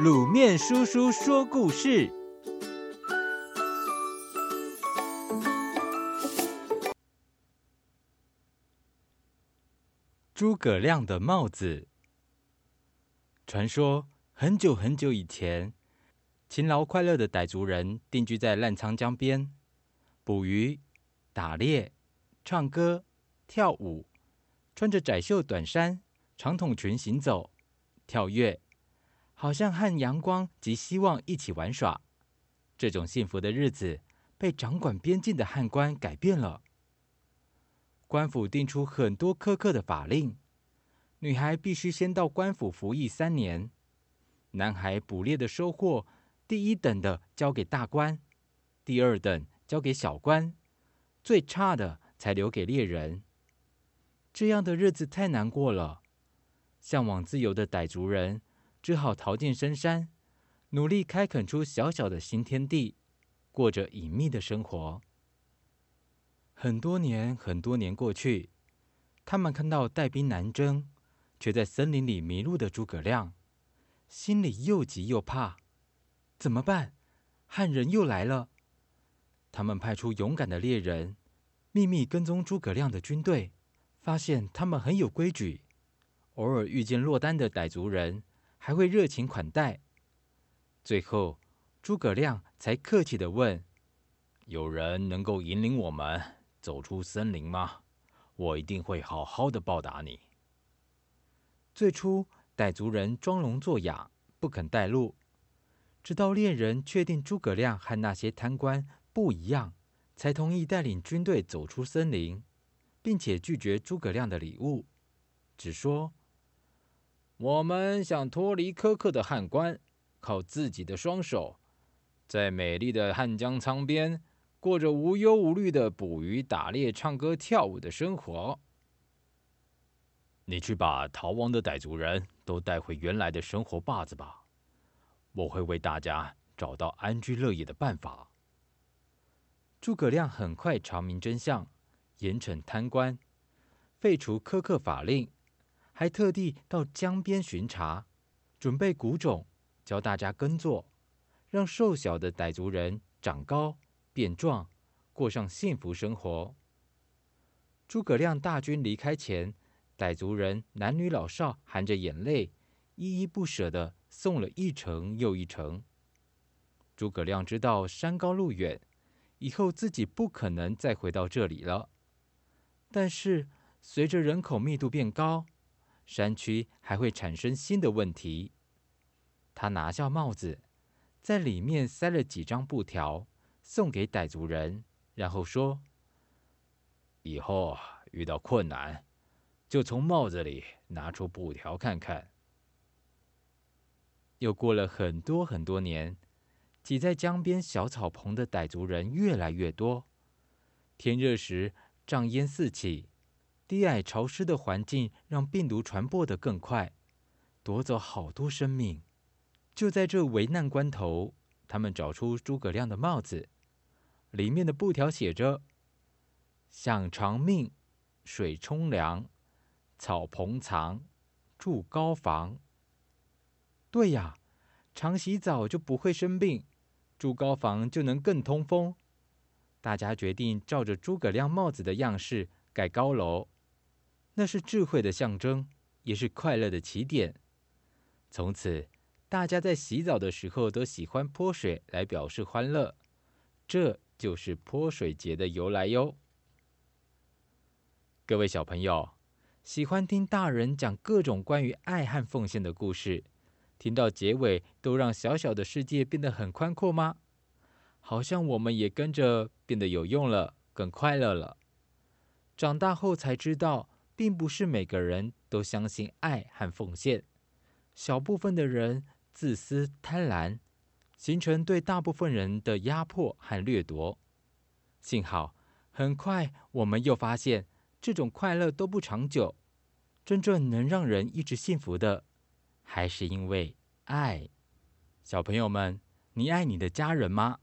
卤面叔叔说故事：诸葛亮的帽子。传说很久很久以前，勤劳快乐的傣族人定居在澜沧江边，捕鱼、打猎、唱歌、跳舞，穿着窄袖短衫、长筒裙行走、跳跃。好像和阳光及希望一起玩耍，这种幸福的日子被掌管边境的汉官改变了。官府定出很多苛刻的法令：女孩必须先到官府服役三年；男孩捕猎的收获，第一等的交给大官，第二等交给小官，最差的才留给猎人。这样的日子太难过了，向往自由的傣族人。只好逃进深山，努力开垦出小小的新天地，过着隐秘的生活。很多年，很多年过去，他们看到带兵南征，却在森林里迷路的诸葛亮，心里又急又怕。怎么办？汉人又来了！他们派出勇敢的猎人，秘密跟踪诸葛亮的军队，发现他们很有规矩，偶尔遇见落单的傣族人。还会热情款待。最后，诸葛亮才客气的问：“有人能够引领我们走出森林吗？我一定会好好的报答你。”最初，傣族人装聋作哑，不肯带路。直到猎人确定诸葛亮和那些贪官不一样，才同意带领军队走出森林，并且拒绝诸葛亮的礼物，只说。我们想脱离苛刻的汉官，靠自己的双手，在美丽的汉江沧边过着无忧无虑的捕鱼、打猎、唱歌、跳舞的生活。你去把逃亡的傣族人都带回原来的生活坝子吧，我会为大家找到安居乐业的办法。诸葛亮很快查明真相，严惩贪官，废除苛刻法令。还特地到江边巡查，准备谷种，教大家耕作，让瘦小的傣族人长高变壮，过上幸福生活。诸葛亮大军离开前，傣族人男女老少含着眼泪，依依不舍地送了一程又一程。诸葛亮知道山高路远，以后自己不可能再回到这里了。但是随着人口密度变高，山区还会产生新的问题。他拿下帽子，在里面塞了几张布条，送给傣族人，然后说：“以后遇到困难，就从帽子里拿出布条看看。”又过了很多很多年，挤在江边小草棚的傣族人越来越多。天热时，瘴烟四起。低矮潮湿的环境让病毒传播得更快，夺走好多生命。就在这危难关头，他们找出诸葛亮的帽子，里面的布条写着：“想长命，水冲凉，草棚藏，住高房。”对呀，常洗澡就不会生病，住高房就能更通风。大家决定照着诸葛亮帽子的样式盖高楼。那是智慧的象征，也是快乐的起点。从此，大家在洗澡的时候都喜欢泼水来表示欢乐，这就是泼水节的由来哟。各位小朋友，喜欢听大人讲各种关于爱和奉献的故事，听到结尾都让小小的世界变得很宽阔吗？好像我们也跟着变得有用了，更快乐了。长大后才知道。并不是每个人都相信爱和奉献，小部分的人自私贪婪，形成对大部分人的压迫和掠夺。幸好，很快我们又发现，这种快乐都不长久。真正能让人一直幸福的，还是因为爱。小朋友们，你爱你的家人吗？